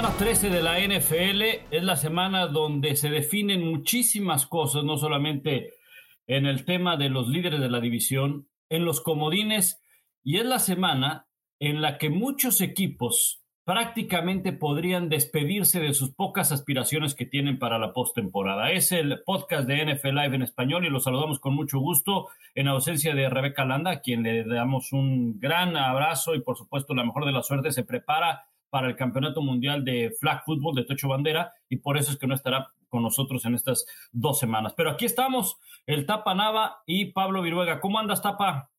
semana 13 de la NFL, es la semana donde se definen muchísimas cosas, no solamente en el tema de los líderes de la división, en los comodines, y es la semana en la que muchos equipos prácticamente podrían despedirse de sus pocas aspiraciones que tienen para la postemporada. Es el podcast de NFL Live en español y lo saludamos con mucho gusto en ausencia de Rebeca Landa, a quien le damos un gran abrazo y por supuesto la mejor de la suerte se prepara para el Campeonato Mundial de Flag Football de Tocho Bandera y por eso es que no estará con nosotros en estas dos semanas. Pero aquí estamos, el Tapa Nava y Pablo Viruega. ¿Cómo andas, Tapa?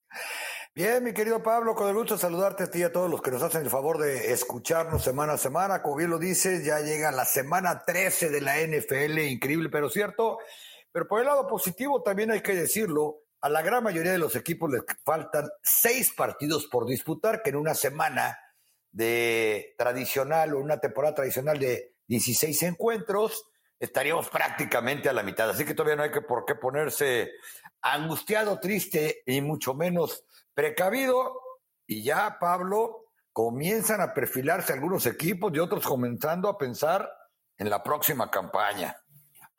Bien, mi querido Pablo, con el gusto saludarte a ti y a todos los que nos hacen el favor de escucharnos semana a semana. Como bien lo dices, ya llega la semana 13 de la NFL, increíble pero cierto. Pero por el lado positivo también hay que decirlo, a la gran mayoría de los equipos les faltan seis partidos por disputar, que en una semana de tradicional o una temporada tradicional de 16 encuentros, estaríamos prácticamente a la mitad. Así que todavía no hay que por qué ponerse angustiado, triste y mucho menos precavido. Y ya, Pablo, comienzan a perfilarse algunos equipos y otros comenzando a pensar en la próxima campaña.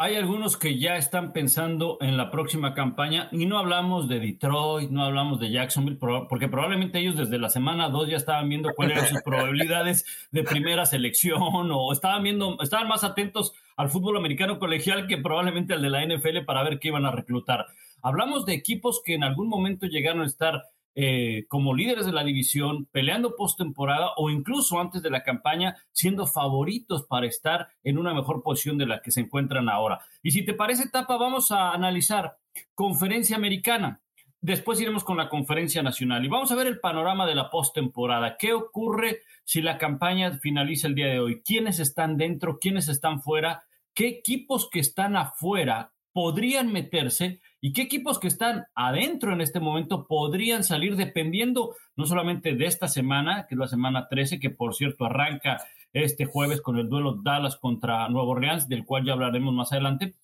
Hay algunos que ya están pensando en la próxima campaña y no hablamos de Detroit, no hablamos de Jacksonville, porque probablemente ellos desde la semana 2 ya estaban viendo cuáles eran sus probabilidades de primera selección o estaban viendo, estaban más atentos al fútbol americano colegial que probablemente al de la NFL para ver qué iban a reclutar. Hablamos de equipos que en algún momento llegaron a estar eh, como líderes de la división, peleando postemporada o incluso antes de la campaña, siendo favoritos para estar en una mejor posición de la que se encuentran ahora. Y si te parece, Tapa, vamos a analizar conferencia americana. Después iremos con la conferencia nacional y vamos a ver el panorama de la postemporada. ¿Qué ocurre si la campaña finaliza el día de hoy? ¿Quiénes están dentro? ¿Quiénes están fuera? ¿Qué equipos que están afuera podrían meterse y qué equipos que están adentro en este momento podrían salir dependiendo no solamente de esta semana, que es la semana 13, que por cierto arranca este jueves con el duelo Dallas contra Nueva Orleans, del cual ya hablaremos más adelante,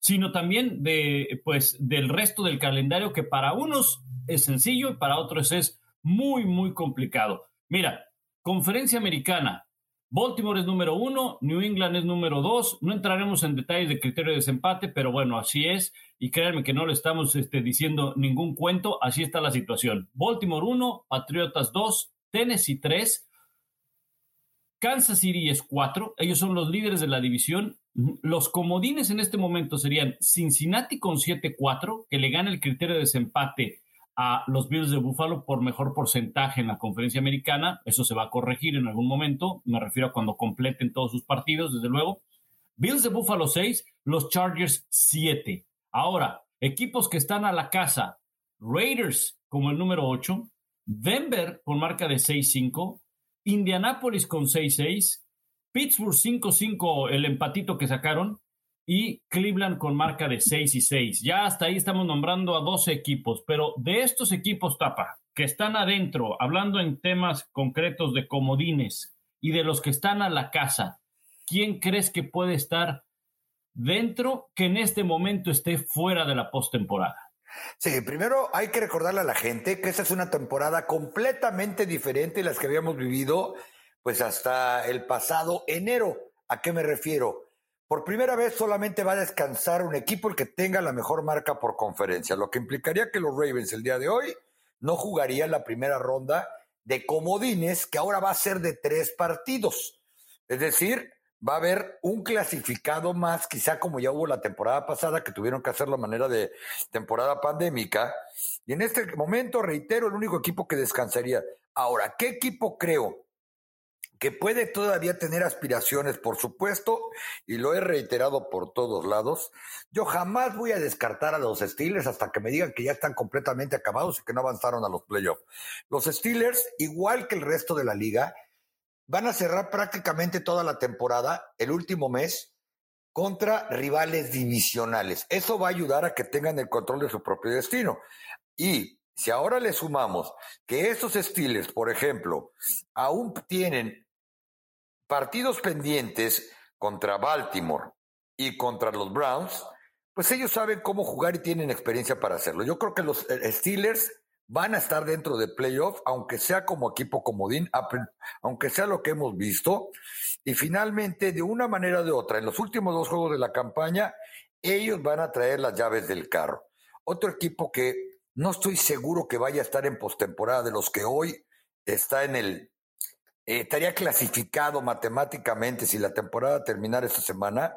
sino también de pues del resto del calendario que para unos es sencillo y para otros es muy muy complicado. Mira, conferencia americana, Baltimore es número uno, New England es número dos. No entraremos en detalles de criterio de desempate, pero bueno, así es. Y créanme que no le estamos este, diciendo ningún cuento, así está la situación. Baltimore 1, Patriotas 2, Tennessee 3, Kansas City es 4. Ellos son los líderes de la división. Los comodines en este momento serían Cincinnati con 7-4, que le gana el criterio de desempate a los Bills de Buffalo por mejor porcentaje en la conferencia americana. Eso se va a corregir en algún momento. Me refiero a cuando completen todos sus partidos, desde luego. Bills de Buffalo 6, los Chargers 7. Ahora, equipos que están a la casa. Raiders como el número 8. Denver con marca de 6-5. Indianapolis con 6-6. Pittsburgh 5-5, el empatito que sacaron y Cleveland con marca de 6 y 6. Ya hasta ahí estamos nombrando a 12 equipos, pero de estos equipos tapa que están adentro, hablando en temas concretos de comodines y de los que están a la casa, ¿quién crees que puede estar dentro que en este momento esté fuera de la postemporada? Sí, primero hay que recordarle a la gente que esta es una temporada completamente diferente de las que habíamos vivido pues hasta el pasado enero. ¿A qué me refiero? Por primera vez solamente va a descansar un equipo el que tenga la mejor marca por conferencia, lo que implicaría que los Ravens el día de hoy no jugarían la primera ronda de comodines, que ahora va a ser de tres partidos. Es decir, va a haber un clasificado más, quizá como ya hubo la temporada pasada, que tuvieron que hacer la manera de temporada pandémica. Y en este momento, reitero, el único equipo que descansaría. Ahora, ¿qué equipo creo que puede todavía tener aspiraciones, por supuesto, y lo he reiterado por todos lados. Yo jamás voy a descartar a los Steelers hasta que me digan que ya están completamente acabados y que no avanzaron a los playoffs. Los Steelers, igual que el resto de la liga, van a cerrar prácticamente toda la temporada, el último mes, contra rivales divisionales. Eso va a ayudar a que tengan el control de su propio destino. Y si ahora le sumamos que esos Steelers, por ejemplo, aún tienen partidos pendientes contra Baltimore y contra los Browns, pues ellos saben cómo jugar y tienen experiencia para hacerlo. Yo creo que los eh, Steelers van a estar dentro de playoff, aunque sea como equipo comodín, aunque sea lo que hemos visto. Y finalmente, de una manera o de otra, en los últimos dos juegos de la campaña, ellos van a traer las llaves del carro. Otro equipo que no estoy seguro que vaya a estar en postemporada, de los que hoy está en el eh, estaría clasificado matemáticamente si la temporada terminara esta semana.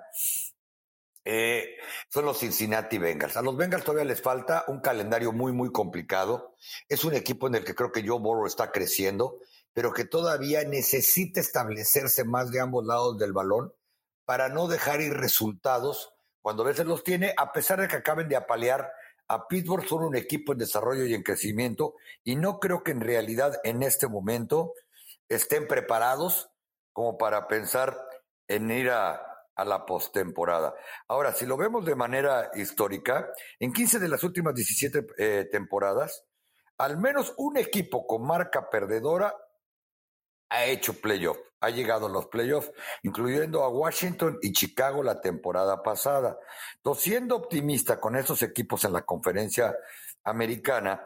Eh, son los Cincinnati Bengals. A los Bengals todavía les falta un calendario muy, muy complicado. Es un equipo en el que creo que Joe Burrow está creciendo, pero que todavía necesita establecerse más de ambos lados del balón para no dejar ir resultados cuando a veces los tiene, a pesar de que acaben de apalear a Pittsburgh, son un equipo en desarrollo y en crecimiento, y no creo que en realidad en este momento estén preparados como para pensar en ir a, la postemporada. Ahora, si lo vemos de manera histórica, en 15 de las últimas 17 eh, temporadas, al menos un equipo con marca perdedora ha hecho playoff, ha llegado a los playoffs, incluyendo a Washington y Chicago la temporada pasada. Entonces, siendo optimista con esos equipos en la conferencia americana,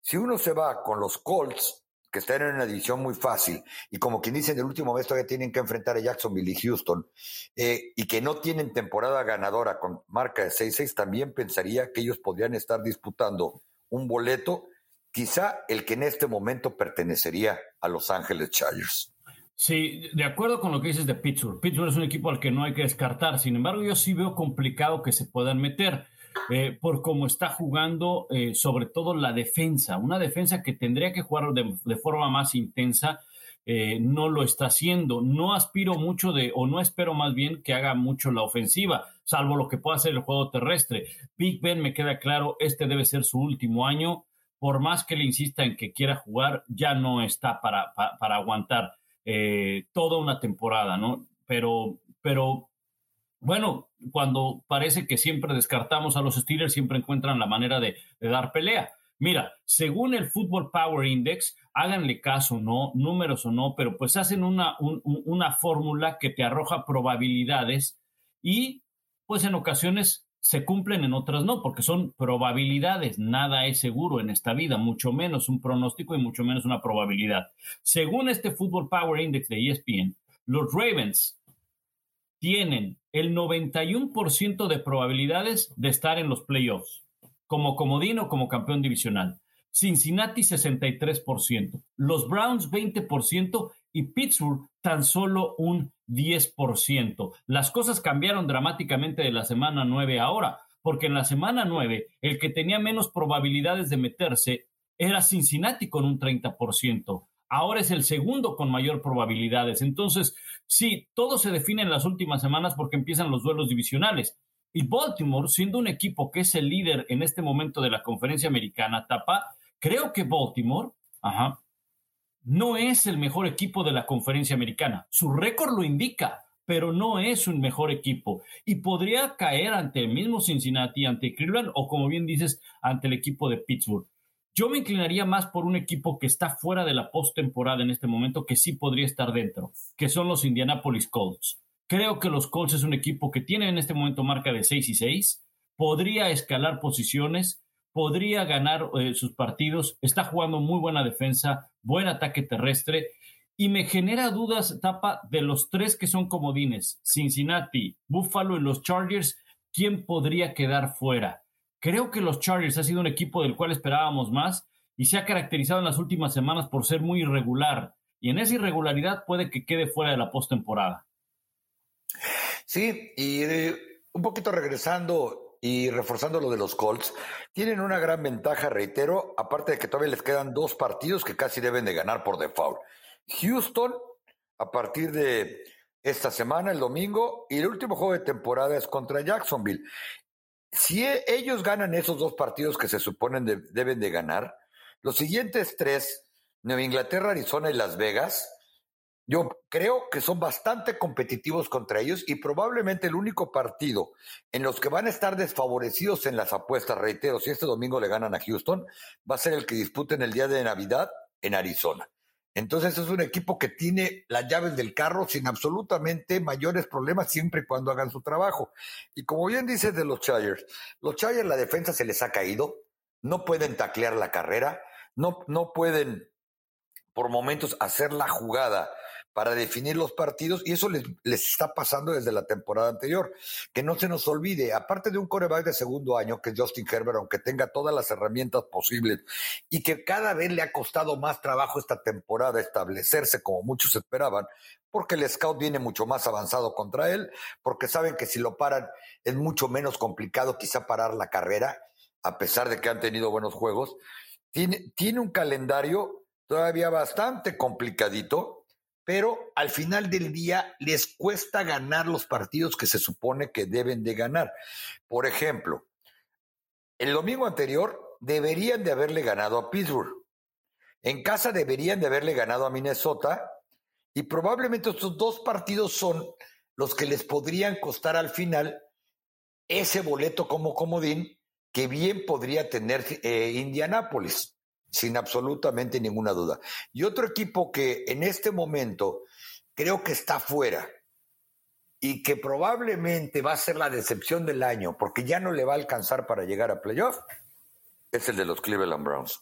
si uno se va con los Colts, que están en una división muy fácil y como quien dice en el último mes todavía tienen que enfrentar a Jacksonville y Houston eh, y que no tienen temporada ganadora con marca de 6-6, también pensaría que ellos podrían estar disputando un boleto, quizá el que en este momento pertenecería a Los Ángeles Chargers. Sí, de acuerdo con lo que dices de Pittsburgh. Pittsburgh es un equipo al que no hay que descartar. Sin embargo, yo sí veo complicado que se puedan meter. Eh, por cómo está jugando, eh, sobre todo la defensa. Una defensa que tendría que jugar de, forma más intensa, eh, no lo está haciendo. No aspiro mucho de, o no espero más bien que haga mucho la ofensiva, salvo lo que pueda hacer el juego terrestre. Big Ben me queda claro, este debe ser su último año. Por más que le insista en que quiera jugar, ya no está para, para, para aguantar toda una temporada, ¿no? Pero, pero bueno, cuando parece que siempre descartamos a los Steelers, siempre encuentran la manera de, dar pelea. Mira, según el Football Power Index, háganle caso o no, números o no, pero pues hacen una, una fórmula que te arroja probabilidades y pues en ocasiones se cumplen, en otras no, porque son probabilidades. Nada es seguro en esta vida, mucho menos un pronóstico y mucho menos una probabilidad. Según este Football Power Index de ESPN, los Ravens tienen el 91% de probabilidades de estar en los playoffs, como comodín o como campeón divisional. Cincinnati 63%, los Browns 20% y Pittsburgh tan solo un 10%. Las cosas cambiaron dramáticamente de la semana 9 ahora, porque en la semana 9 el que tenía menos probabilidades de meterse era Cincinnati con un 30% ahora es el segundo con mayor probabilidades. Entonces, sí, todo se define en las últimas semanas porque empiezan los duelos divisionales. Y Baltimore, siendo un equipo que es el líder en este momento de la conferencia americana, tapa, creo que Baltimore, ajá, no es el mejor equipo de la conferencia americana. Su récord lo indica, pero no es un mejor equipo. Y podría caer ante el mismo Cincinnati, ante Cleveland o, como bien dices, ante el equipo de Pittsburgh. Yo me inclinaría más por un equipo que está fuera de la postemporada en este momento, que sí podría estar dentro, que son los Indianapolis Colts. Creo que los Colts es un equipo que tiene en este momento marca de 6 y 6, podría escalar posiciones, podría ganar eh, sus partidos, está jugando muy buena defensa, buen ataque terrestre, y me genera dudas, Tapa, de los tres que son comodines, Cincinnati, Buffalo y los Chargers, ¿quién podría quedar fuera? Creo que los Chargers ha sido un equipo del cual esperábamos más y se ha caracterizado en las últimas semanas por ser muy irregular. Y en esa irregularidad puede que quede fuera de la postemporada. Sí, y eh, un poquito regresando y reforzando lo de los Colts, tienen una gran ventaja, reitero, aparte de que todavía les quedan dos partidos que casi deben de ganar por default. Houston, a partir de esta semana, el domingo, y el último juego de temporada es contra Jacksonville si e, ellos ganan esos dos partidos que se suponen deben de ganar, los siguientes tres, Nueva Inglaterra, Arizona y Las Vegas, yo creo que son bastante competitivos contra ellos y probablemente el único partido en los que van a estar desfavorecidos en las apuestas, reitero, si este domingo le ganan a Houston, va a ser el que disputen el día de Navidad en Arizona. Entonces es un equipo que tiene las llaves del carro sin absolutamente mayores problemas siempre y cuando hagan su trabajo. Y como bien dices de los Chargers, los Chargers la defensa se les ha caído, no pueden taclear la carrera, no, no pueden por momentos hacer la jugada para definir los partidos y eso les, les, está pasando desde la temporada anterior. Que no se nos olvide, aparte de un coreback de segundo año, que es Justin Herbert, aunque tenga todas las herramientas posibles y que cada vez le ha costado más trabajo esta temporada establecerse como muchos esperaban, porque el scout viene mucho más avanzado contra él, porque saben que si lo paran es mucho menos complicado quizá parar la carrera, a pesar de que han tenido buenos juegos. Tiene, tiene un calendario todavía bastante complicadito, pero al final del día les cuesta ganar los partidos que se supone que deben de ganar. Por ejemplo, el domingo anterior deberían de haberle ganado a Pittsburgh. En casa deberían de haberle ganado a Minnesota y probablemente estos dos partidos son los que les podrían costar al final ese boleto como comodín que bien podría tener eh, Indianápolis, sin absolutamente ninguna duda. Y otro equipo que en este momento creo que está fuera y que probablemente va a ser la decepción del año porque ya no le va a alcanzar para llegar a playoff, es el de los Cleveland Browns.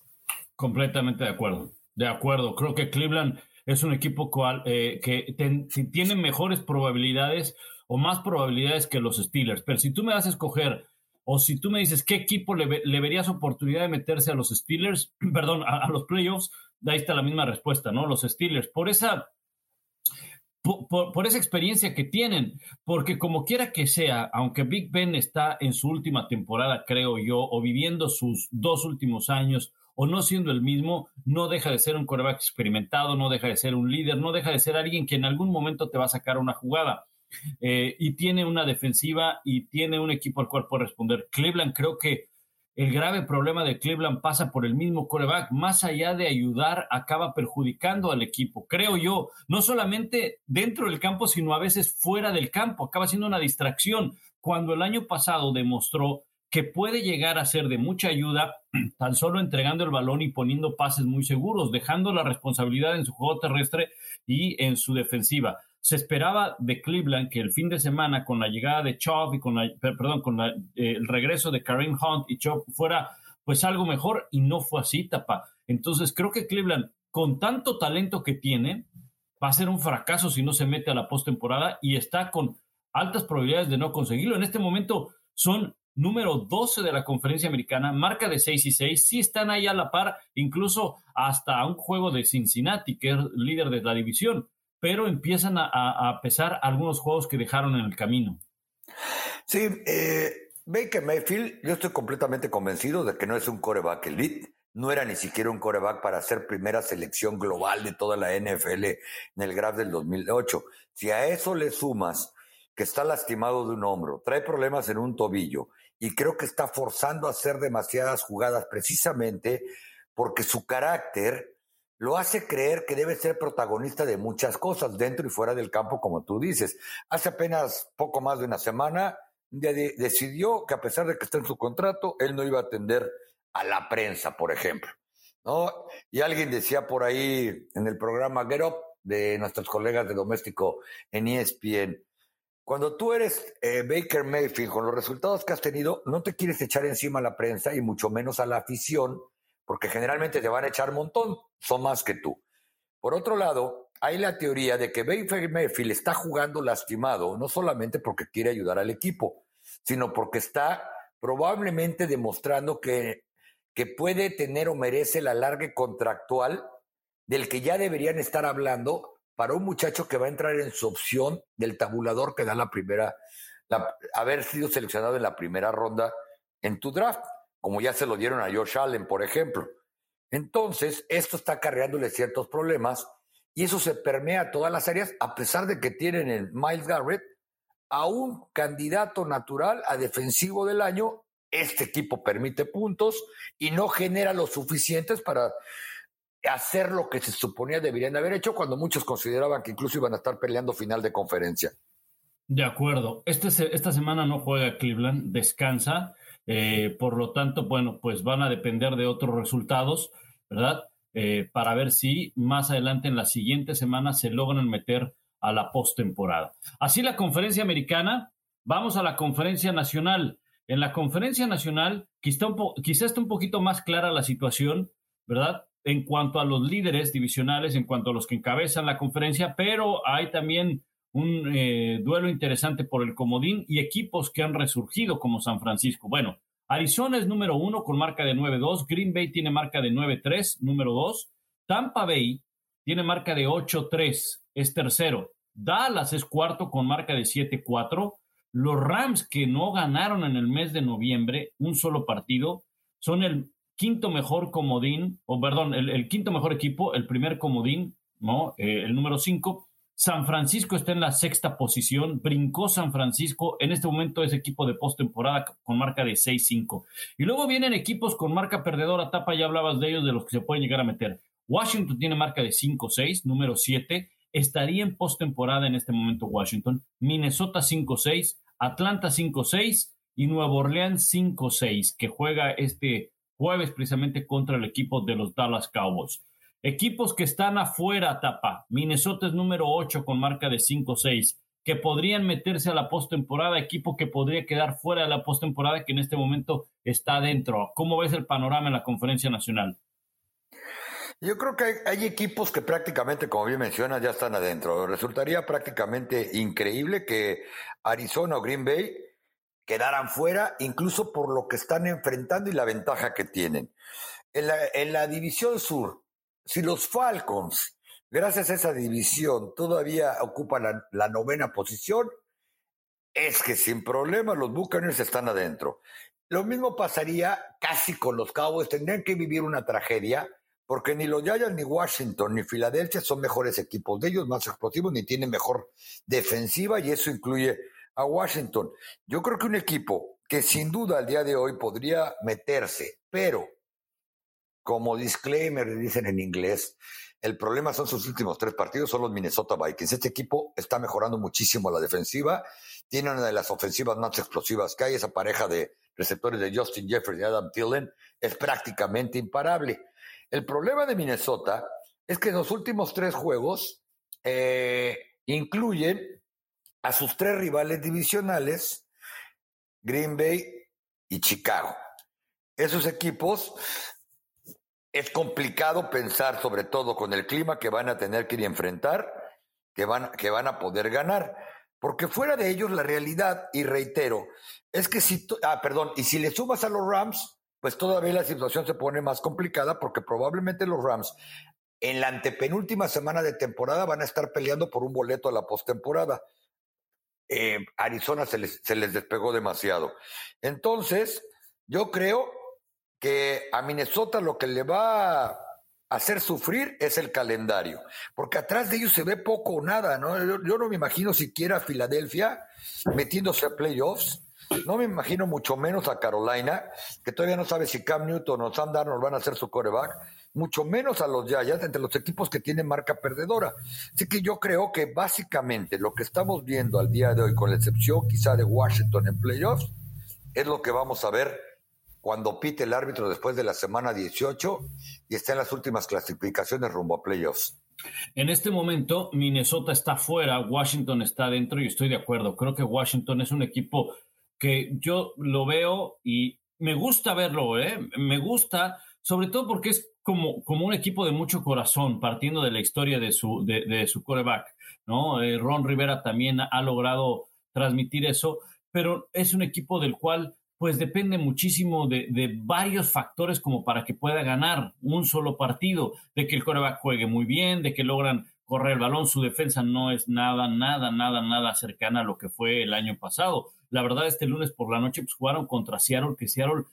Completamente de acuerdo. De acuerdo. Creo que Cleveland es un equipo cual, eh, que si tiene mejores probabilidades o más probabilidades que los Steelers. Pero si tú me das a escoger o si tú me dices qué equipo le, verías oportunidad de meterse a los Steelers, perdón, a, los playoffs, ahí está la misma respuesta, ¿no? Los Steelers, por esa, por, esa experiencia que tienen, porque como quiera que sea, aunque Big Ben está en su última temporada, creo yo, o viviendo sus dos últimos años, o no siendo el mismo, no deja de ser un quarterback experimentado, no deja de ser un líder, no deja de ser alguien que en algún momento te va a sacar una jugada. Eh, y tiene una defensiva y tiene un equipo al cual puede responder. Cleveland creo que el grave problema de Cleveland pasa por el mismo coreback. Más allá de ayudar, acaba perjudicando al equipo. Creo yo, no solamente dentro del campo, sino a veces fuera del campo. Acaba siendo una distracción. Cuando el año pasado demostró que puede llegar a ser de mucha ayuda tan solo entregando el balón y poniendo pases muy seguros, dejando la responsabilidad en su juego terrestre y en su defensiva se esperaba de Cleveland que el fin de semana con la llegada de Chop y con perdón, con eh, el regreso de Kareem Hunt y Chop fuera pues algo mejor y no fue así, tapa. Entonces creo que Cleveland con tanto talento que tiene va a ser un fracaso si no se mete a la postemporada y está con altas probabilidades de no conseguirlo. En este momento son número 12 de la conferencia americana, marca de 6 y 6, sí están ahí a la par, incluso hasta un juego de Cincinnati, que es líder de la división pero empiezan a, pesar algunos juegos que dejaron en el camino. Sí, eh, Baker Mayfield, yo estoy completamente convencido de que no es un coreback elite, no era ni siquiera un coreback para ser primera selección global de toda la NFL en el draft del 2008. Si a eso le sumas que está lastimado de un hombro, trae problemas en un tobillo y creo que está forzando a hacer demasiadas jugadas precisamente porque su carácter lo hace creer que debe ser protagonista de muchas cosas dentro y fuera del campo, como tú dices. Hace apenas poco más de una semana decidió que a pesar de que está en su contrato, él no iba a atender a la prensa, por ejemplo. ¿no? Y alguien decía por ahí en el programa Get Up de nuestros colegas de doméstico en ESPN, cuando tú eres eh, Baker Mayfield con los resultados que has tenido, no te quieres echar encima a la prensa y mucho menos a la afición porque generalmente te van a echar montón, son más que tú. Por otro lado, hay la teoría de que Baker Mayfield está jugando lastimado, no solamente porque quiere ayudar al equipo, sino porque está probablemente demostrando que, que puede tener o merece la larga contractual del que ya deberían estar hablando para un muchacho que va a entrar en su opción del tabulador que da la primera, haber sido seleccionado en la primera ronda en tu draft como ya se lo dieron a Josh Allen, por ejemplo. Entonces, esto está acarreándole ciertos problemas y eso se permea a todas las áreas, a pesar de que tienen el Miles Garrett a un candidato natural a defensivo del año. Este equipo permite puntos y no genera lo suficientes para hacer lo que se suponía deberían haber hecho cuando muchos consideraban que incluso iban a estar peleando final de conferencia. De acuerdo. Este, esta semana no juega Cleveland, descansa. Eh, por lo tanto, bueno, pues van a depender de otros resultados, ¿verdad? Eh, para ver si más adelante en la siguiente semana se logran meter a la postemporada. Así la conferencia americana, vamos a la conferencia nacional. En la conferencia nacional, quizá, un quizá está un poquito más clara la situación, ¿verdad? en cuanto a los líderes divisionales, en cuanto a los que encabezan la conferencia, pero hay también un eh, duelo interesante por el comodín y equipos que han resurgido como San Francisco. Bueno, Arizona es número uno con marca de 9-2, Green Bay tiene marca de 9-3, número dos, Tampa Bay tiene marca de 8-3, es tercero, Dallas es cuarto con marca de 7-4, los Rams que no ganaron en el mes de noviembre un solo partido, son el quinto mejor comodín, o perdón, el, quinto mejor equipo, el primer comodín, ¿no? Eh, el número cinco. San Francisco está en la sexta posición, brincó San Francisco, en este momento es equipo de postemporada con marca de 6-5. Y luego vienen equipos con marca perdedora, tapa, ya hablabas de ellos, de los que se pueden llegar a meter. Washington tiene marca de 5-6, número 7, estaría en postemporada en este momento Washington, Minnesota 5-6, Atlanta 5-6 y Nueva Orleans 5-6, que juega este jueves precisamente contra el equipo de los Dallas Cowboys. Equipos que están afuera, tapa. Minnesota es número 8 con marca de 5-6, que podrían meterse a la postemporada, equipo que podría quedar fuera de la postemporada, que en este momento está dentro. ¿Cómo ves el panorama en la conferencia nacional? Yo creo que hay, equipos que prácticamente, como bien mencionas, ya están adentro. Resultaría prácticamente increíble que Arizona o Green Bay quedaran fuera, incluso por lo que están enfrentando y la ventaja que tienen. En la, división sur, si los Falcons, gracias a esa división, todavía ocupan la, novena posición, es que sin problema los Buccaneers están adentro. Lo mismo pasaría casi con los Cowboys, tendrían que vivir una tragedia, porque ni los Giants, ni Washington, ni Filadelfia son mejores equipos de ellos, más explosivos, ni tienen mejor defensiva, y eso incluye a Washington. Yo creo que un equipo que sin duda al día de hoy podría meterse, pero como disclaimer dicen en inglés, el problema son sus últimos tres partidos, son los Minnesota Vikings. Este equipo está mejorando muchísimo la defensiva, tiene una de las ofensivas más explosivas que hay, esa pareja de receptores de Justin Jefferson y Adam Thielen es prácticamente imparable. El problema de Minnesota es que en los últimos tres juegos eh, incluyen a sus tres rivales divisionales, Green Bay y Chicago. Esos equipos es complicado pensar, sobre todo con el clima que van a tener que enfrentar, que van, que van a poder ganar. Porque fuera de ellos, la realidad, y reitero, es que si, ah, perdón, y si le sumas a los Rams, pues todavía la situación se pone más complicada porque probablemente los Rams en la antepenúltima semana de temporada van a estar peleando por un boleto a la postemporada. Eh, Arizona se les despegó demasiado. Entonces, yo creo que a Minnesota lo que le va a hacer sufrir es el calendario, porque atrás de ellos se ve poco o nada, ¿no? Yo, no me imagino siquiera a Filadelfia metiéndose a playoffs, no me imagino mucho menos a Carolina, que todavía no sabe si Cam Newton o Sam Darnold van a ser su coreback, mucho menos a los Giants, entre los equipos que tienen marca perdedora. Así que yo creo que básicamente lo que estamos viendo al día de hoy, con la excepción quizá de Washington en playoffs, es lo que vamos a ver cuando pite el árbitro después de la semana 18 y está en las últimas clasificaciones rumbo a playoffs. En este momento, Minnesota está fuera, Washington está dentro y estoy de acuerdo. Creo que Washington es un equipo que yo lo veo y me gusta verlo, ¿eh? Me gusta, sobre todo porque es como, como un equipo de mucho corazón, partiendo de la historia de su, de, su coreback, ¿no? Eh, Ron Rivera también ha, logrado transmitir eso, pero es un equipo del cual pues depende muchísimo de, de, varios factores como para que pueda ganar un solo partido, de que el coreback juegue muy bien, de que logran correr el balón, su defensa no es nada, nada, nada, nada cercana a lo que fue el año pasado. La verdad, este lunes por la noche pues, jugaron contra Seattle, que Seattle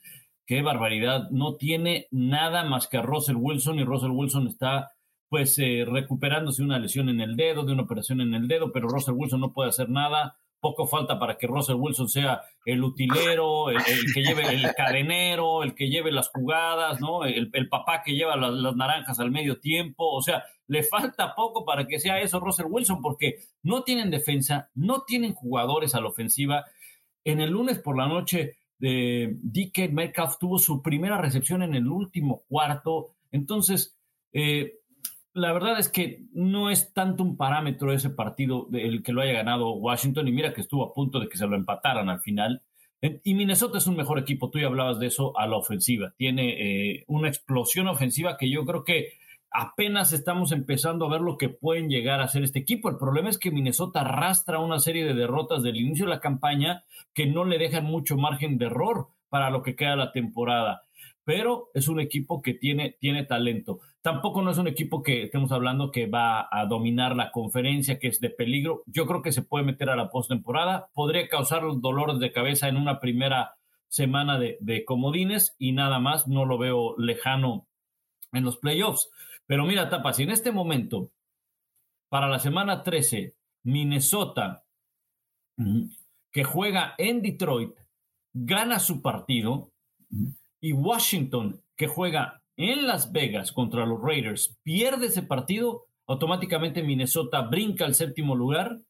qué barbaridad. No tiene nada más que a Russell Wilson y Russell Wilson está pues eh, recuperándose una lesión en el dedo, de una operación en el dedo, pero Russell Wilson no puede hacer nada. Poco falta para que Russell Wilson sea el utilero, el, que lleve el cadenero, el que lleve las jugadas, ¿no? El, papá que lleva las, naranjas al medio tiempo. O sea, le falta poco para que sea eso Russell Wilson, porque no tienen defensa, no tienen jugadores a la ofensiva. En el lunes por la noche, de DK Metcalf tuvo su primera recepción en el último cuarto. Entonces, eh, la verdad es que no es tanto un parámetro ese partido el que lo haya ganado Washington. Y mira que estuvo a punto de que se lo empataran al final. Y Minnesota es un mejor equipo, tú ya hablabas de eso a la ofensiva. Tiene eh, una explosión ofensiva que yo creo que apenas estamos empezando a ver lo que pueden llegar a hacer este equipo. El problema es que Minnesota arrastra una serie de derrotas del inicio de la campaña que no le dejan mucho margen de error para lo que queda la temporada. Pero es un equipo que tiene, tiene talento. Tampoco no es un equipo que estemos hablando que va a dominar la conferencia, que es de peligro. Yo creo que se puede meter a la postemporada. Podría causar dolores de cabeza en una primera semana de, comodines y nada más. No lo veo lejano en los playoffs. Pero mira, Tapa, si en este momento, para la semana 13, Minnesota, que juega en Detroit, gana su partido, y Washington, que juega en Las Vegas contra los Raiders, pierde ese partido, automáticamente Minnesota brinca al séptimo lugar,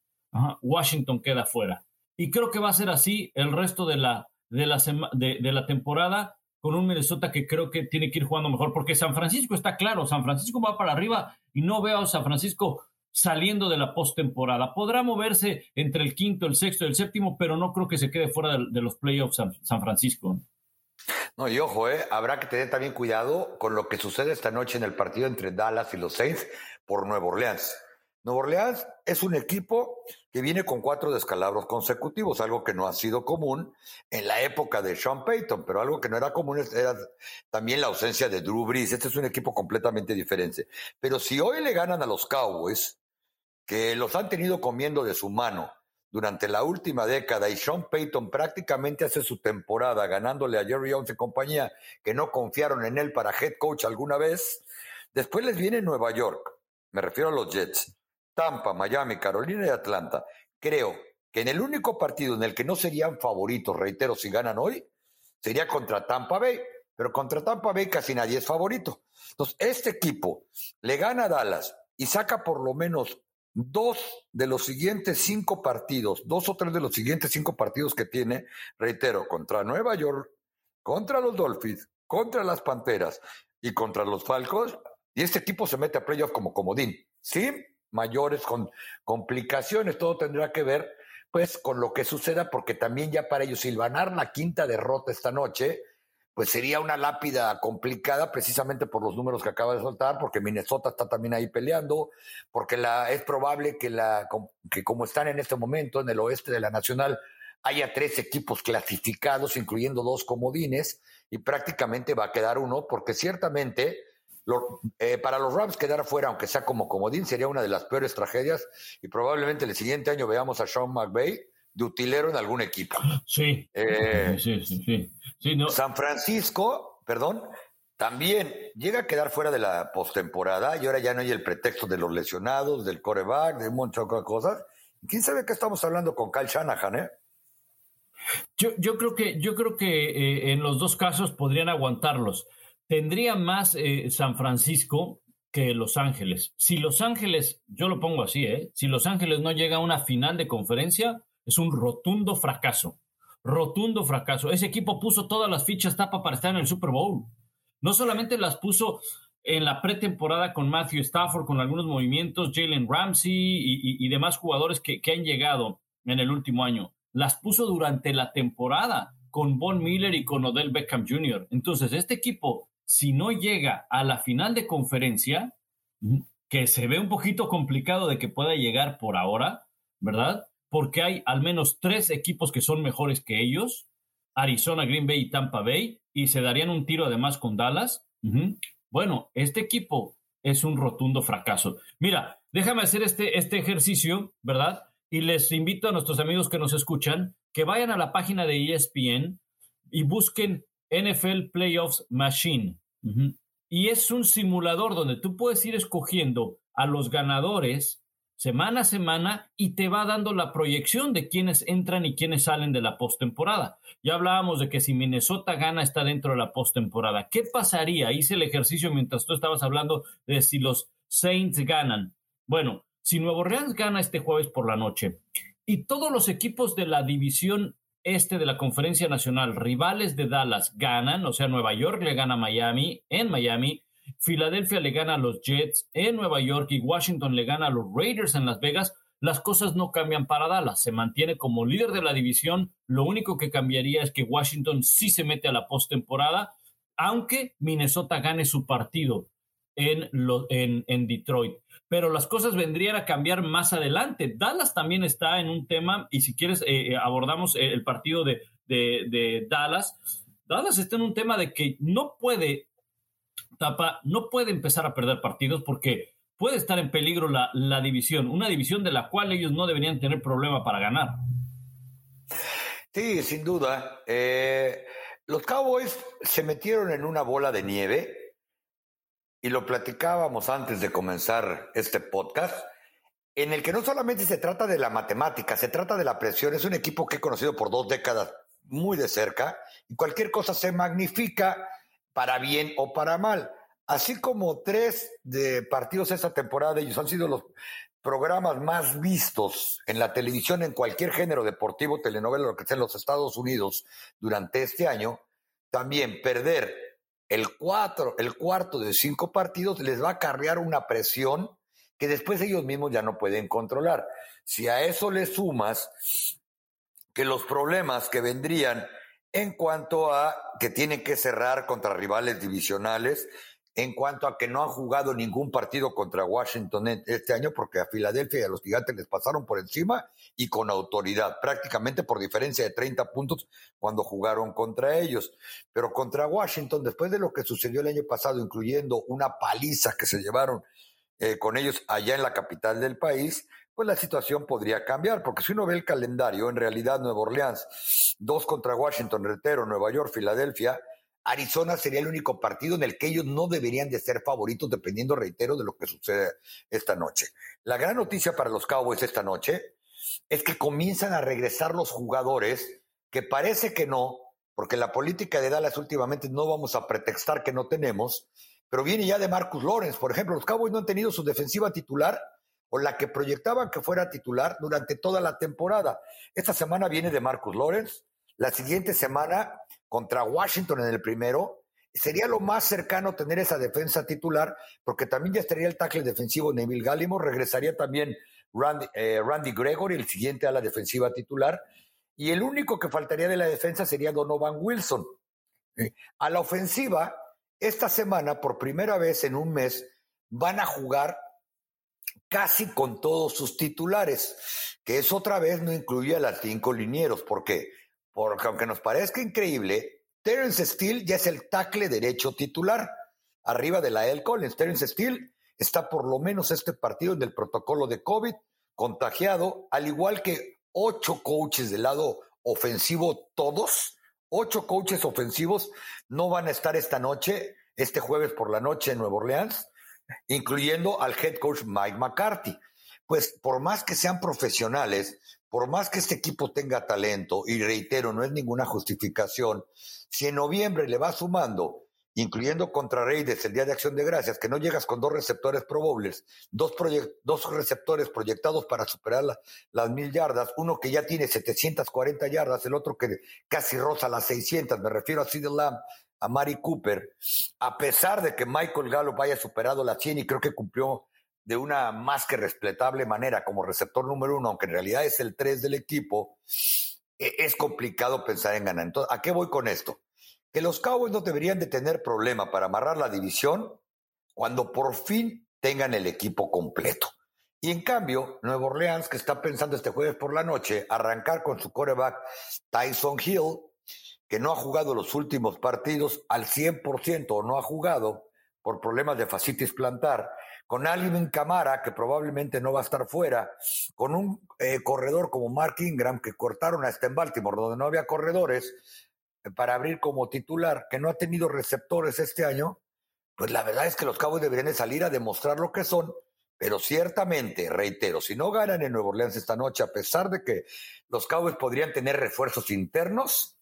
Washington queda fuera. Y creo que va a ser así el resto de la, de la, temporada con un Minnesota que creo que tiene que ir jugando mejor, porque San Francisco está claro, San Francisco va para arriba y no veo a San Francisco saliendo de la postemporada. Podrá moverse entre el quinto, el sexto y el séptimo, pero no creo que se quede fuera de, los playoffs San, Francisco. No, y ojo, eh, habrá que tener también cuidado con lo que sucede esta noche en el partido entre Dallas y los Saints por Nueva Orleans. Nueva Orleans es un equipo que viene con cuatro descalabros consecutivos, algo que no ha sido común en la época de Sean Payton, pero algo que no era común era también la ausencia de Drew Brees. Este es un equipo completamente diferente. Pero si hoy le ganan a los Cowboys, que los han tenido comiendo de su mano durante la última década y Sean Payton prácticamente hace su temporada ganándole a Jerry Jones y compañía que no confiaron en él para head coach alguna vez, después les viene Nueva York, me refiero a los Jets, Tampa, Miami, Carolina y Atlanta. Creo que en el único partido en el que no serían favoritos, reitero, si ganan hoy, sería contra Tampa Bay. Pero contra Tampa Bay casi nadie es favorito. Entonces, este equipo le gana a Dallas y saca por lo menos dos de los siguientes cinco partidos, dos o tres de los siguientes cinco partidos que tiene, reitero, contra Nueva York, contra los Dolphins, contra las Panteras y contra los Falcons, y este equipo se mete a playoff como comodín. ¿Sí? mayores con complicaciones. Todo tendrá que ver, pues, con lo que suceda, porque también ya para ellos silvanar la quinta derrota esta noche, pues sería una lápida complicada precisamente por los números que acaba de soltar, porque Minnesota está también ahí peleando, porque la, es probable que, la, que como están en este momento en el oeste de la Nacional, haya tres equipos clasificados, incluyendo dos comodines, y prácticamente va a quedar uno, porque ciertamente eh, para los Rams quedar afuera, aunque sea como comodín, sería una de las peores tragedias y probablemente el siguiente año veamos a Sean McVay de utilero en algún equipo. Sí. Eh, sí, sí, sí. San Francisco, perdón, también llega a quedar fuera de la postemporada y ahora ya no hay el pretexto de los lesionados, del coreback, de un montón de cosas. ¿Quién sabe qué estamos hablando con Kyle Shanahan, eh? Yo, yo creo que, yo creo que eh, en los dos casos podrían aguantarlos tendría más eh, San Francisco que Los Ángeles. Si Los Ángeles, yo lo pongo así, ¿eh? si Los Ángeles no llega a una final de conferencia, es un rotundo fracaso. Rotundo fracaso. Ese equipo puso todas las fichas tapa para estar en el Super Bowl. No solamente las puso en la pretemporada con Matthew Stafford, con algunos movimientos, Jalen Ramsey y, demás jugadores que, que han llegado en el último año. Las puso durante la temporada con Von Miller y con Odell Beckham Jr. Entonces, este equipo si no llega a la final de conferencia, que se ve un poquito complicado de que pueda llegar por ahora, ¿verdad? Porque hay al menos tres equipos que son mejores que ellos, Arizona, Green Bay y Tampa Bay, y se darían un tiro además con Dallas. Bueno, este equipo es un rotundo fracaso. Mira, déjame hacer este, este ejercicio, ¿verdad? Y les invito a nuestros amigos que nos escuchan que vayan a la página de ESPN y busquen NFL Playoffs Machine. Y es un simulador donde tú puedes ir escogiendo a los ganadores semana a semana y te va dando la proyección de quiénes entran y quiénes salen de la postemporada. Ya hablábamos de que si Minnesota gana está dentro de la postemporada. ¿Qué pasaría? Hice el ejercicio mientras tú estabas hablando de si los Saints ganan. Bueno, si Nuevo Orleans gana este jueves por la noche y todos los equipos de la división este de la Conferencia Nacional, rivales de Dallas ganan, o sea, Nueva York le gana a Miami en Miami, Filadelfia le gana a los Jets en Nueva York y Washington le gana a los Raiders en Las Vegas, las cosas no cambian para Dallas. Se mantiene como líder de la división. Lo único que cambiaría es que Washington sí se mete a la postemporada, aunque Minnesota gane su partido en, en, Detroit. Pero las cosas vendrían a cambiar más adelante. Dallas también está en un tema, y si quieres, eh, eh, abordamos el partido de, de Dallas. Dallas está en un tema de que no puede, Tapa, no puede empezar a perder partidos porque puede estar en peligro la, la división, una división de la cual ellos no deberían tener problema para ganar. Sí, sin duda. Eh, los Cowboys se metieron en una bola de nieve y lo platicábamos antes de comenzar este podcast, en el que no solamente se trata de la matemática, se trata de la presión. Es un equipo que he conocido por dos décadas muy de cerca y cualquier cosa se magnifica para bien o para mal. Así como tres de partidos esta temporada, ellos han sido los programas más vistos en la televisión en cualquier género deportivo, telenovela, lo que sea en los Estados Unidos durante este año, también perder el, cuatro, el cuarto de cinco partidos les va a acarrear una presión que después ellos mismos ya no pueden controlar. Si a eso le sumas que los problemas que vendrían en cuanto a que tienen que cerrar contra rivales divisionales, en cuanto a que no han jugado ningún partido contra Washington este año, porque a Filadelfia y a los gigantes les pasaron por encima y con autoridad, prácticamente por diferencia de 30 puntos cuando jugaron contra ellos. Pero contra Washington, después de lo que sucedió el año pasado, incluyendo una paliza que se llevaron eh, con ellos allá en la capital del país, pues la situación podría cambiar, porque si uno ve el calendario, en realidad Nueva Orleans, dos contra Washington, Retero, Nueva York, Filadelfia, Arizona sería el único partido en el que ellos no deberían de ser favoritos, dependiendo, reitero, de lo que sucede esta noche. La gran noticia para los Cowboys esta noche es que comienzan a regresar los jugadores que parece que no, porque la política de Dallas últimamente no vamos a pretextar que no tenemos, pero viene ya de Marcus Lawrence. Por ejemplo, los Cowboys no han tenido su defensiva titular o la que proyectaban que fuera titular durante toda la temporada. Esta semana viene de Marcus Lawrence, la siguiente semana contra Washington en el primero, sería lo más cercano tener esa defensa titular, porque también ya estaría el tackle defensivo Neville Gallimore, regresaría también Randy, eh, Randy, Gregory, el siguiente a la defensiva titular, y el único que faltaría de la defensa sería Donovan Wilson. A la ofensiva, esta semana, por primera vez en un mes, van a jugar casi con todos sus titulares, que es otra vez no incluye a las cinco linieros. ¿Por qué? Porque aunque nos parezca increíble, Terence Steele ya es el tackle derecho titular, arriba de la El Collins. Terence Steele está por lo menos este partido en el protocolo de COVID, contagiado, al igual que ocho coaches del lado ofensivo, todos, ocho coaches ofensivos no van a estar esta noche, este jueves por la noche en Nueva Orleans, incluyendo al head coach Mike McCarthy. Pues por más que sean profesionales, por más que este equipo tenga talento, y reitero, no es ninguna justificación, si en noviembre le va sumando, incluyendo contra Raiders el Día de Acción de Gracias, que no llegas con dos receptores probables, dos, dos receptores proyectados para superar las mil yardas, uno que ya tiene 740 yardas, el otro que casi roza las 600, me refiero a Sid Lamb, a Mari Cooper, a pesar de que Michael Gallup haya superado la 100 y creo que cumplió de una más que respetable manera como receptor número uno, aunque en realidad es el tres del equipo, e-, es complicado pensar en ganar. Entonces, ¿a qué voy con esto? Que los Cowboys no deberían de tener problema para amarrar la división cuando por fin tengan el equipo completo. Y en cambio, Nueva Orleans, que está pensando este jueves por la noche arrancar con su coreback Tyson Hill, que no ha jugado los últimos partidos al 100% o no ha jugado por problemas de fascitis plantar, con Alvin Camara, que probablemente no va a estar fuera, con un eh, corredor como Mark Ingram, que cortaron hasta en Baltimore, donde no había corredores, para abrir como titular, que no ha tenido receptores este año, pues la verdad es que los Cabos deberían de salir a demostrar lo que son, pero ciertamente, reitero, si no ganan en Nueva Orleans esta noche, a pesar de que los Cowboys podrían tener refuerzos internos,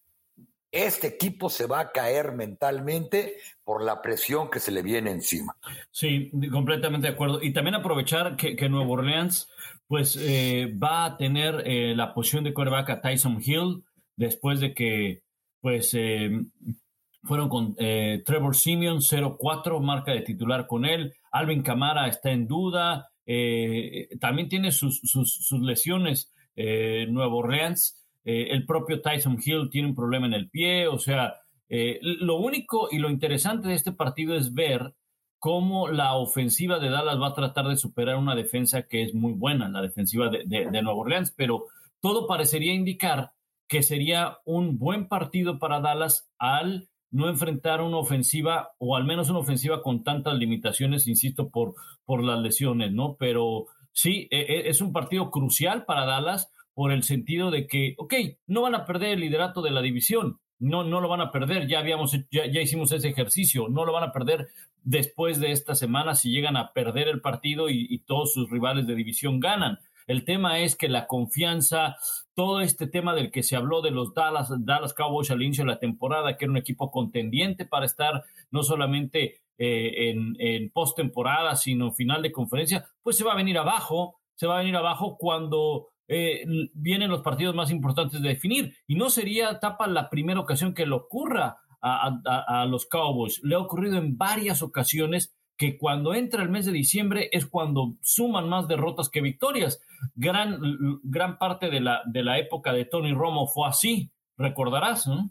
este equipo se va a caer mentalmente por la presión que se le viene encima. Sí, completamente de acuerdo. Y también aprovechar que, que Nueva Orleans pues eh, va a tener eh, la posición de quarterback a Tyson Hill después de que pues eh, fueron con Trevor Simeon 0-4, marca de titular con él. Alvin Camara está en duda. eh, también tiene sus, sus, lesiones. Eh, Nuevo Orleans, eh, el propio Tyson Hill tiene un problema en el pie, o sea, lo único y lo interesante de este partido es ver cómo la ofensiva de Dallas va a tratar de superar una defensa que es muy buena, la defensiva de, de, de Nueva Orleans, pero todo parecería indicar que sería un buen partido para Dallas al no enfrentar una ofensiva o al menos una ofensiva con tantas limitaciones, insisto, por, por las lesiones, ¿no? Pero sí, e, e, es un partido crucial para Dallas por el sentido de que, ok, no van a perder el liderato de la división, no, no lo van a perder, ya habíamos, ya, ya hicimos ese ejercicio, no lo van a perder después de esta semana si llegan a perder el partido y todos sus rivales de división ganan. El tema es que la confianza, todo este tema del que se habló de los Dallas, Dallas Cowboys al inicio de la temporada, que era un equipo contendiente para estar no solamente eh, en, en postemporada, sino final de conferencia, pues se va a venir abajo, se va a venir abajo cuando eh, vienen los partidos más importantes de definir. Y no sería tapa la primera ocasión que le ocurra a, a, los Cowboys. Le ha ocurrido en varias ocasiones que cuando entra el mes de diciembre es cuando suman más derrotas que victorias. Gran, gran parte de la, de la época de Tony Romo fue así, recordarás, ¿no?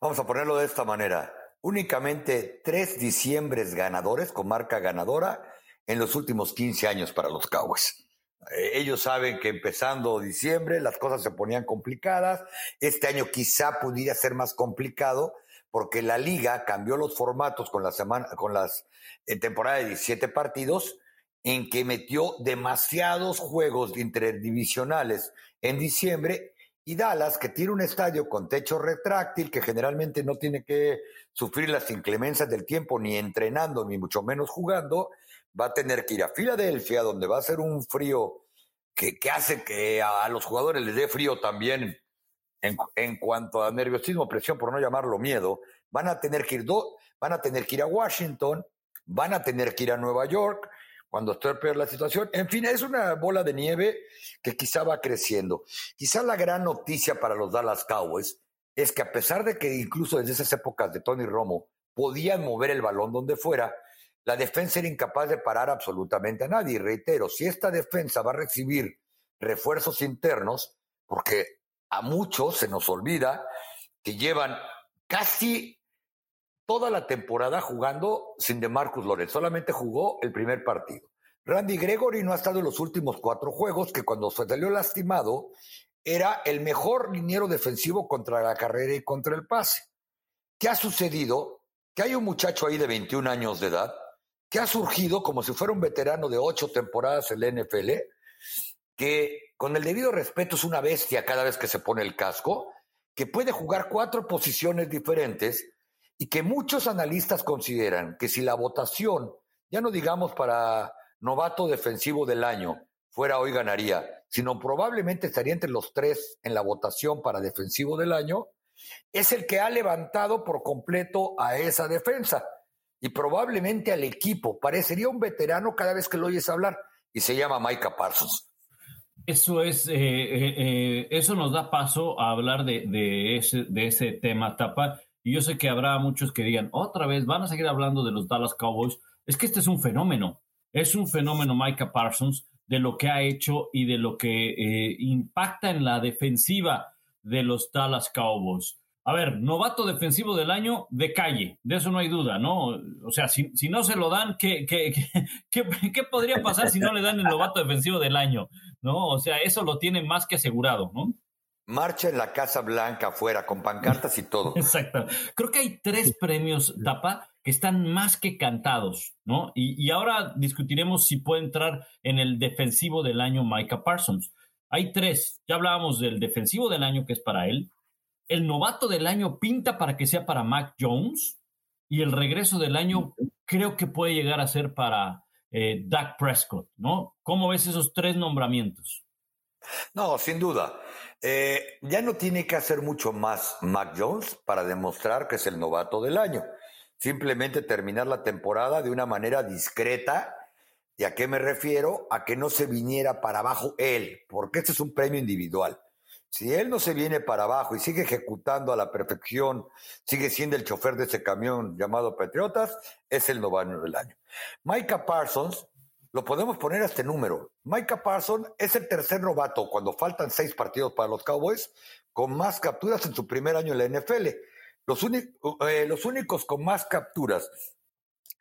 Vamos a ponerlo de esta manera. Únicamente tres diciembres ganadores con marca ganadora en los últimos 15 años para los Cowboys. Eh, ellos saben que empezando diciembre las cosas se ponían complicadas. Este año quizá pudiera ser más complicado porque la liga cambió los formatos con la semana, con las en temporada de 17 partidos, en que metió demasiados juegos interdivisionales en diciembre y Dallas, que tiene un estadio con techo retráctil, que generalmente no tiene que sufrir las inclemencias del tiempo ni entrenando, ni mucho menos jugando, va a tener que ir a Filadelfia, donde va a ser un frío que hace que a los jugadores les dé frío también en, cuanto a nerviosismo, presión, por no llamarlo miedo, van a tener que ir van a tener que ir a Washington, van a tener que ir a Nueva York cuando esté peor la situación. En fin, es una bola de nieve que quizá va creciendo. Quizá la gran noticia para los Dallas Cowboys es que a pesar de que incluso desde esas épocas de Tony Romo podían mover el balón donde fuera, la defensa era incapaz de parar absolutamente a nadie. Y reitero, si esta defensa va a recibir refuerzos internos, porque a muchos se nos olvida que llevan casi toda la temporada jugando sin de Marcus Lorenz. Solamente jugó el primer partido. Randy Gregory no ha estado en los últimos cuatro juegos, que cuando se salió lastimado era el mejor liniero defensivo contra la carrera y contra el pase. ¿Qué ha sucedido? Que hay un muchacho ahí de 21 años de edad que ha surgido como si fuera un veterano de ocho temporadas en la NFL, que con el debido respeto es una bestia cada vez que se pone el casco, que puede jugar cuatro posiciones diferentes y que muchos analistas consideran que si la votación, ya no digamos para novato defensivo del año, fuera hoy ganaría, sino probablemente estaría entre los tres en la votación para defensivo del año, es el que ha levantado por completo a esa defensa y probablemente al equipo. Parecería un veterano cada vez que lo oyes hablar y se llama Micah Parsons. Eso es, eh, eh, eh, eso nos da paso a hablar de, ese, de ese tema, Tapa. Y yo sé que habrá muchos que digan, otra vez, van a seguir hablando de los Dallas Cowboys. Es que este es un fenómeno. Es un fenómeno Micah Parsons de lo que ha hecho y de lo que impacta en la defensiva de los Dallas Cowboys. A ver, novato defensivo del año de calle, de eso no hay duda, ¿no? O sea, si, no se lo dan, ¿qué, qué, qué, qué, podría pasar si no le dan el novato defensivo del año? ¿No? O sea, eso lo tiene más que asegurado, ¿no? Marcha en la Casa Blanca afuera, con pancartas y todo. Exacto. Creo que hay tres premios, Tapa, que están más que cantados, ¿no? Y, y ahora discutiremos si puede entrar en el defensivo del año Micah Parsons. Hay tres. Ya hablábamos del defensivo del año, que es para él el novato del año pinta para que sea para Mac Jones y el regreso del año creo que puede llegar a ser para eh, Dak Prescott, ¿no? ¿Cómo ves esos tres nombramientos? No, sin duda. Eh, ya no tiene que hacer mucho más Mac Jones para demostrar que es el novato del año. Simplemente terminar la temporada de una manera discreta. ¿Y a qué me refiero? A que no se viniera para abajo él, porque este es un premio individual. Si él no se viene para abajo y sigue ejecutando a la perfección, sigue siendo el chofer de ese camión llamado Patriotas, es el noveno del año. Micah Parsons, lo podemos poner a este número. Micah Parsons es el tercer novato cuando faltan seis partidos para los Cowboys con más capturas en su primer año en la NFL. Los, eh, los únicos con más capturas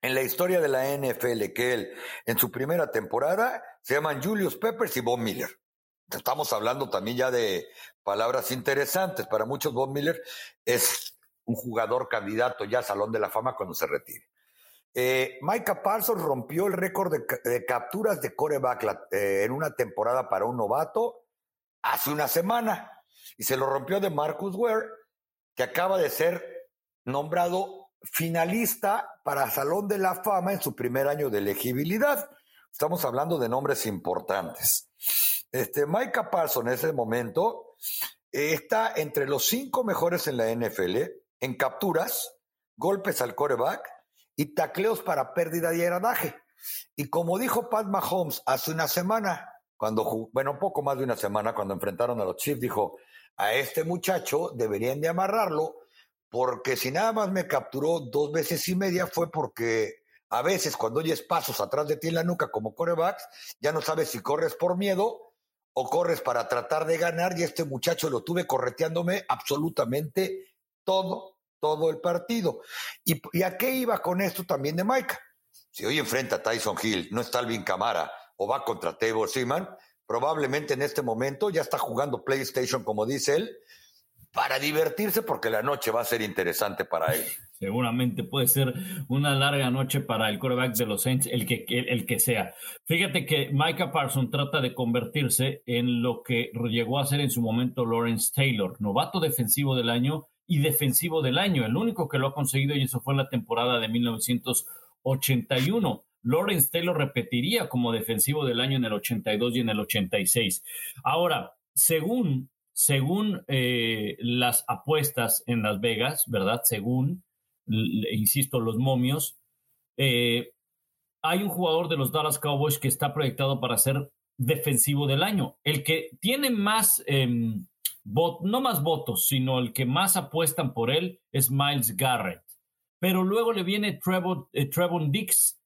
en la historia de la NFL que él en su primera temporada se llaman Julius Peppers y Bob Miller. Estamos hablando también ya de palabras interesantes. Para muchos, Bob Miller es un jugador candidato ya a Salón de la Fama cuando se retire. Eh, Micah Parsons rompió el récord de, capturas de coreback eh, en una temporada para un novato hace una semana y se lo rompió de Marcus Ware, que acaba de ser nombrado finalista para Salón de la Fama en su primer año de elegibilidad. Estamos hablando de nombres importantes. Este, Micah Parsons en ese momento está entre los cinco mejores en la NFL en capturas, golpes al coreback y tacleos para pérdida de yardaje. Y como dijo Pat Mahomes hace una semana, cuando bueno, poco más de una semana, cuando enfrentaron a los Chiefs, dijo, a este muchacho deberían de amarrarlo, porque si nada más me capturó dos veces y media fue porque a veces cuando oyes pasos atrás de ti en la nuca como corebacks, ya no sabes si corres por miedo o corres para tratar de ganar y este muchacho lo tuve correteándome absolutamente todo todo el partido. ¿Y, a qué iba con esto también de Micah? Si hoy enfrenta a Tyson Hill, no está Alvin Camara o va contra Tavor Seaman, probablemente en este momento ya está jugando PlayStation, como dice él, para divertirse porque la noche va a ser interesante para él. Seguramente puede ser una larga noche para el quarterback de los Saints, el que, el, que sea. Fíjate que Micah Parsons trata de convertirse en lo que llegó a ser en su momento Lawrence Taylor, novato defensivo del año y defensivo del año, el único que lo ha conseguido y eso fue en la temporada de 1981. Lawrence Taylor repetiría como defensivo del año en el 82 y en el 86. Ahora, según, según eh, las apuestas en Las Vegas, ¿verdad? Según, insisto, los momios, eh, hay un jugador de los Dallas Cowboys que está proyectado para ser defensivo del año. El que tiene más em, no más votos, sino el que más apuestan por él es Miles Garrett. Pero luego le viene Trevor, eh, Trevon Dix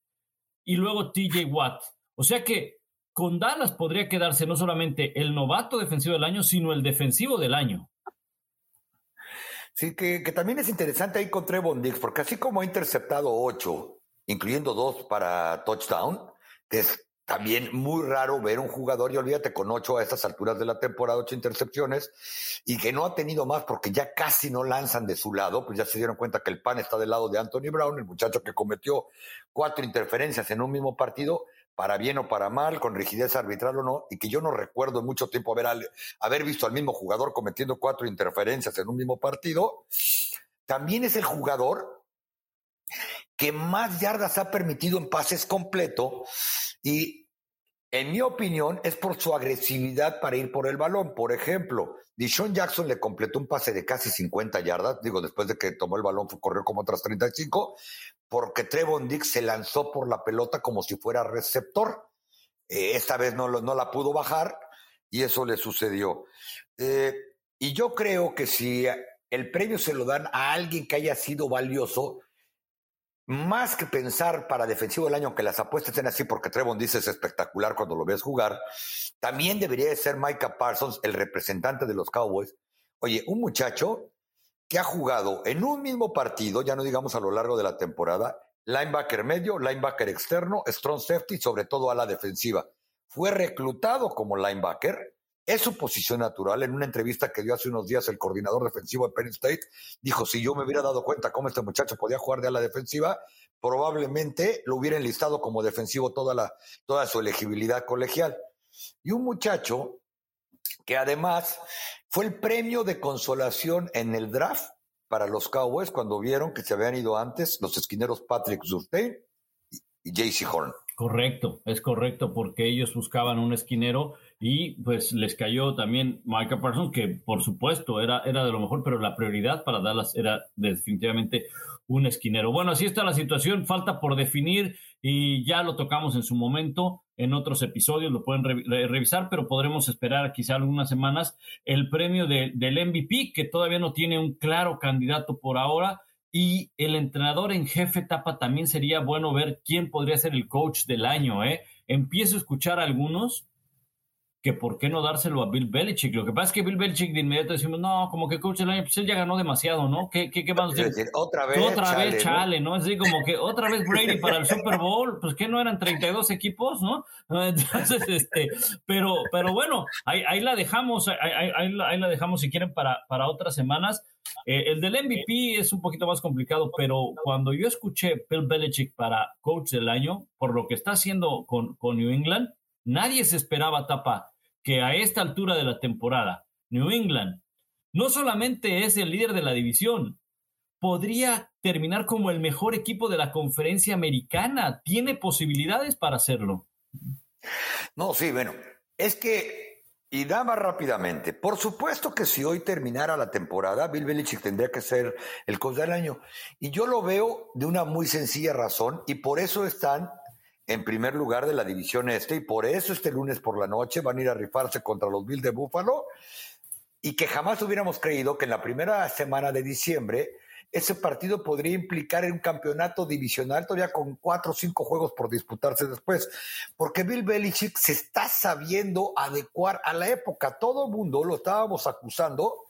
y luego TJ Watt. O sea que con Dallas podría quedarse no solamente el novato defensivo del año, sino el defensivo del año. Sí, que, que también es interesante ahí con Trevon porque así como ha interceptado ocho, incluyendo dos para touchdown, que es también muy raro ver un jugador, y olvídate, con ocho a estas alturas de la temporada, ocho intercepciones, y que no ha tenido más porque ya casi no lanzan de su lado, pues ya se dieron cuenta que el pan está del lado de Anthony Brown, el muchacho que cometió cuatro interferencias en un mismo partido, para bien o para mal, con rigidez arbitral o no, y que yo no recuerdo en mucho tiempo haber, haber visto al mismo jugador cometiendo cuatro interferencias en un mismo partido, también es el jugador que más yardas ha permitido en pases completo y en mi opinión es por su agresividad para ir por el balón. Por ejemplo, Dishon Jackson le completó un pase de casi 50 yardas, digo, después de que tomó el balón corrió como otras 35, porque Trevon Dix se lanzó por la pelota como si fuera receptor. Eh, esta vez no, la pudo bajar y eso le sucedió. Eh, y yo creo que si el premio se lo dan a alguien que haya sido valioso, más que pensar para defensivo del año que las apuestas estén así, porque Trevon dice es espectacular cuando lo ves jugar, también debería de ser Micah Parsons el representante de los Cowboys. Oye, un muchacho que ha jugado en un mismo partido, ya no digamos a lo largo de la temporada, linebacker medio, linebacker externo, strong safety, sobre todo a la defensiva. Fue reclutado como linebacker es su posición natural. En una entrevista que dio hace unos días el coordinador defensivo de Penn State, dijo, si yo me hubiera dado cuenta cómo este muchacho podía jugar de a la defensiva, probablemente lo hubiera enlistado como defensivo toda, la, toda su elegibilidad colegial. Y un muchacho que además fue el premio de consolación en el draft para los Cowboys cuando vieron que se habían ido antes los esquineros Patrick Surtain y JC Horn. Correcto, es correcto, porque ellos buscaban un esquinero y pues les cayó también Micah Parsons, que por supuesto era, era de lo mejor, pero la prioridad para Dallas era definitivamente un esquinero. Bueno, así está la situación, falta por definir y ya lo tocamos en su momento, en otros episodios lo pueden revisar, pero podremos esperar quizá algunas semanas el premio del MVP, que todavía no tiene un claro candidato por ahora Y el entrenador en jefe Tapa también sería bueno ver quién podría ser el coach del año. ¿eh? Empiezo a escuchar a algunos que por qué no dárselo a Bill Belichick. Lo que pasa es que Bill Belichick de inmediato decimos, no, como que coach del año, pues él ya ganó demasiado, ¿no? ¿Qué, qué, qué vamos a decir? Otra vez. Otra chale, vez, chale, ¿no? Es decir, como que otra vez Brady para el Super Bowl, pues que no eran 32 equipos, ¿no? Entonces, este, pero, pero bueno, ahí, ahí la dejamos, ahí, ahí, ahí, la dejamos si quieren para, para otras semanas. Eh, el del MVP es un poquito más complicado, pero cuando yo escuché Bill Belichick para coach del año, por lo que está haciendo con, con New England, Nadie se esperaba, Tapa, que a esta altura de la temporada, New England no solamente es el líder de la división, podría terminar como el mejor equipo de la conferencia americana. Tiene posibilidades para hacerlo. No, sí, bueno, es que, y dama rápidamente, por supuesto que si hoy terminara la temporada, Bill Belichick tendría que ser el coach del año. Y yo lo veo de una muy sencilla razón, y por eso están en primer lugar de la división este y por eso este lunes por la noche van a ir a rifarse contra los Bills de Búfalo y que jamás hubiéramos creído que en la primera semana de diciembre ese partido podría implicar un campeonato divisional todavía con cuatro o cinco juegos por disputarse después, porque Bill Belichick se está sabiendo adecuar a la época. Todo el mundo lo estábamos acusando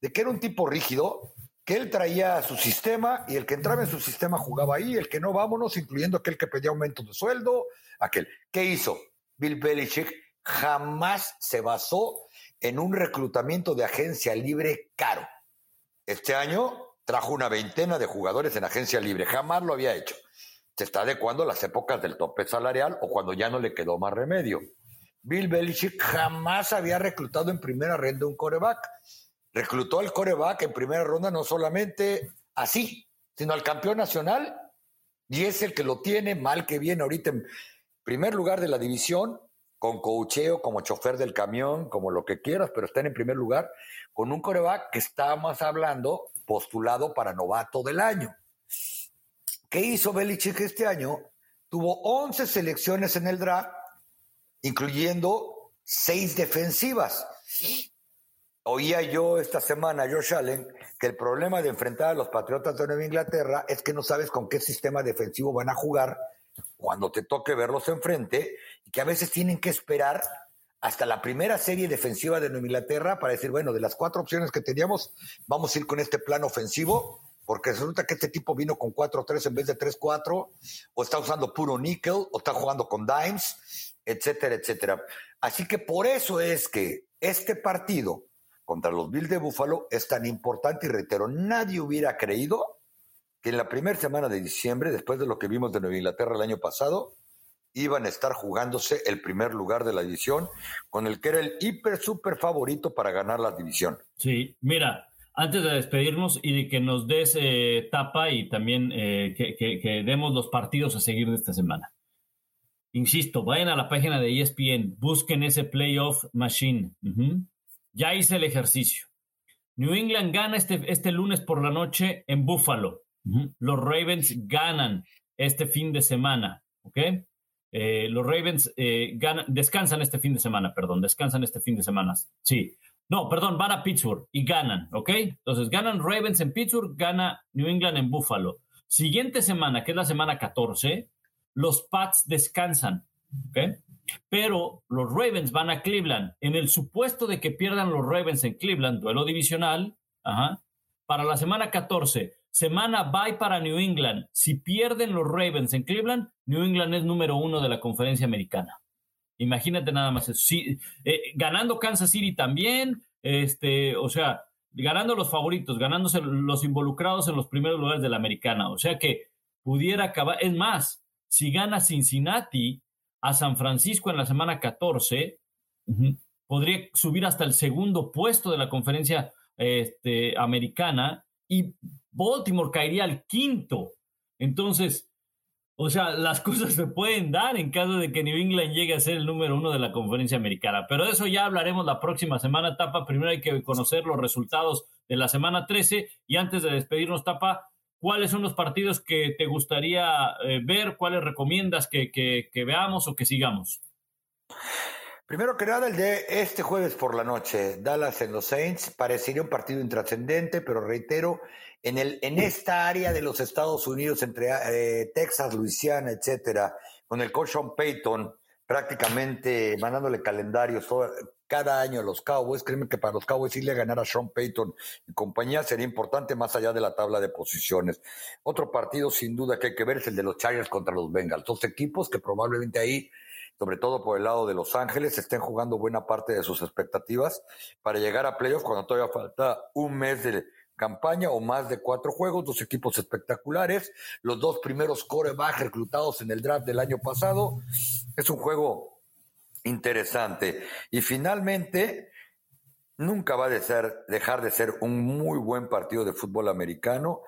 de que era un tipo rígido, que él traía su sistema y el que entraba en su sistema jugaba ahí, el que no, vámonos, incluyendo aquel que pedía aumento de sueldo, aquel. ¿Qué hizo? Bill Belichick jamás se basó en un reclutamiento de agencia libre caro. Este año trajo una veintena de jugadores en agencia libre, jamás lo había hecho. Se está adecuando a las épocas del tope salarial o cuando ya no le quedó más remedio. Bill Belichick jamás había reclutado en primera ronda un coreback reclutó al coreback en primera ronda no solamente así, sino al campeón nacional, y es el que lo tiene mal que viene ahorita en primer lugar de la división, con cocheo, como chofer del camión, como lo que quieras, pero están en primer lugar, con un coreback que estábamos hablando postulado para novato del año. ¿Qué hizo Belichick este año? Tuvo 11 selecciones en el draft, incluyendo seis defensivas. Oía yo esta semana Josh Allen que el problema de enfrentar a los Patriotas de Nueva Inglaterra es que no sabes con qué sistema defensivo van a jugar cuando te toque verlos enfrente y que a veces tienen que esperar hasta la primera serie defensiva de Nueva Inglaterra para decir, bueno, de las cuatro opciones que teníamos, vamos a ir con este plan ofensivo, porque resulta que este tipo vino con 4-3 en vez de 3-4, o está usando puro níquel, o está jugando con dimes, etcétera, etcétera. Así que por eso es que este partido contra los Bills de Buffalo es tan importante y reitero, nadie hubiera creído que en la primera semana de diciembre, después de lo que vimos de Nueva Inglaterra el año pasado, iban a estar jugándose el primer lugar de la división con el que era el hiper super favorito para ganar la división. Sí, mira, antes de despedirnos y de que nos des eh, tapa y también eh, que, demos los partidos a seguir de esta semana. Insisto, vayan a la página de ESPN, busquen ese playoff machine. Ya hice el ejercicio. New England gana este, este lunes por la noche en Buffalo. Los Ravens ganan este fin de semana. ¿Ok? Eh, los Ravens eh, descansan este fin de semana, perdón, descansan este fin de semana. Sí. No, perdón, van a Pittsburgh y ganan, ¿ok? Entonces ganan Ravens en Pittsburgh, gana New England en Buffalo. Siguiente semana, que es la semana 14, los Pats descansan, ¿ok? Pero los Ravens van a Cleveland. En el supuesto de que pierdan los Ravens en Cleveland, duelo divisional, para la semana 14, semana bye para New England. Si pierden los Ravens en Cleveland, New England es número uno de la conferencia americana. Imagínate nada más eso. Eh, ganando Kansas City también, este, o sea, ganando los favoritos, ganándose los involucrados en los primeros lugares de la americana. O sea que pudiera acabar. Es más, si gana Cincinnati, a San Francisco en la semana 14, podría subir hasta el segundo puesto de la conferencia este, americana y Baltimore caería al quinto. Entonces, o sea, las cosas se pueden dar en caso de que New England llegue a ser el número uno de la conferencia americana. Pero de eso ya hablaremos la próxima semana, Tapa. Primero hay que conocer los resultados de la semana 13 y antes de despedirnos, Tapa, ¿Cuáles son los partidos que te gustaría eh, ver? ¿Cuáles recomiendas que, veamos o que sigamos? Primero que nada, el de este jueves por la noche, Dallas en los Saints, parecería un partido intrascendente, pero reitero, en, el, en esta área de los Estados Unidos, entre eh, Texas, Luisiana, etcétera, con el coach Sean Payton prácticamente mandándole calendarios cada año a los Cowboys. Créeme que para los Cowboys irle a ganar a Sean Payton y compañía sería importante más allá de la tabla de posiciones. Otro partido sin duda que hay que ver es el de los Chargers contra los Bengals. Dos equipos que probablemente ahí sobre todo por el lado de Los Ángeles, estén jugando buena parte de sus expectativas para llegar a playoffs cuando todavía falta un mes de campaña o más de cuatro juegos, dos equipos espectaculares, los dos primeros corebacks reclutados en el draft del año pasado. Es un juego interesante. Y finalmente, nunca va a dejar de ser un muy buen partido de fútbol americano,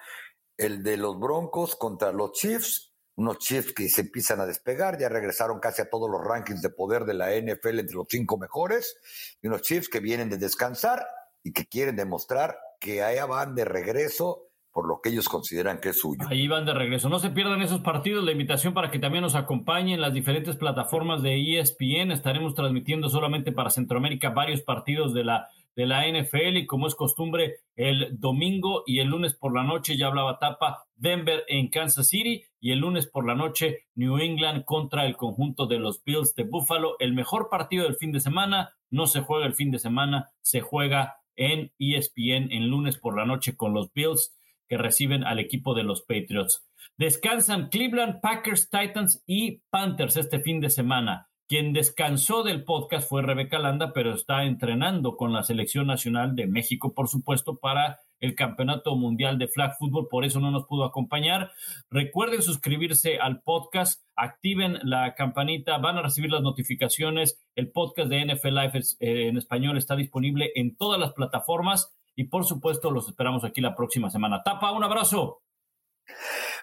el de los Broncos contra los Chiefs unos Chiefs que se empiezan a despegar, ya regresaron casi a todos los rankings de poder de la NFL entre los cinco mejores, y unos Chiefs que vienen de descansar y que quieren demostrar que allá van de regreso por lo que ellos consideran que es suyo. Ahí van de regreso. No se pierdan esos partidos. La invitación para que también nos acompañen en las diferentes plataformas de ESPN. Estaremos transmitiendo solamente para Centroamérica varios partidos de la de la NFL y como es costumbre el domingo y el lunes por la noche ya hablaba Tapa Denver en Kansas City y el lunes por la noche New England contra el conjunto de los Bills de Buffalo. El mejor partido del fin de semana no se juega el fin de semana, se juega en ESPN en lunes por la noche con los Bills que reciben al equipo de los Patriots. Descansan Cleveland, Packers, Titans y Panthers este fin de semana. Quien descansó del podcast fue Rebeca Landa, pero está entrenando con la selección nacional de México, por supuesto, para el Campeonato Mundial de Flag Football, por eso no nos pudo acompañar. Recuerden suscribirse al podcast, activen la campanita, van a recibir las notificaciones. El podcast de NFL Life eh, en español está disponible en todas las plataformas y por supuesto los esperamos aquí la próxima semana. Tapa, un abrazo.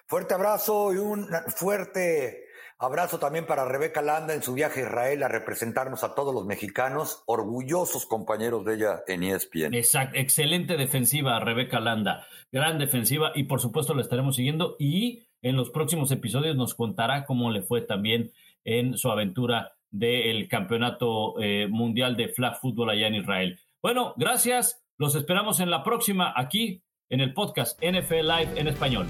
Fuerte abrazo y un fuerte Abrazo también para Rebeca Landa en su viaje a Israel a representarnos a todos los mexicanos, orgullosos compañeros de ella en ESPN. Exacto, excelente defensiva Rebeca Landa, gran defensiva y por supuesto la estaremos siguiendo y en los próximos episodios nos contará cómo le fue también en su aventura del campeonato eh, mundial de flag football allá en Israel. Bueno, gracias, los esperamos en la próxima aquí en el podcast NFL Live en español.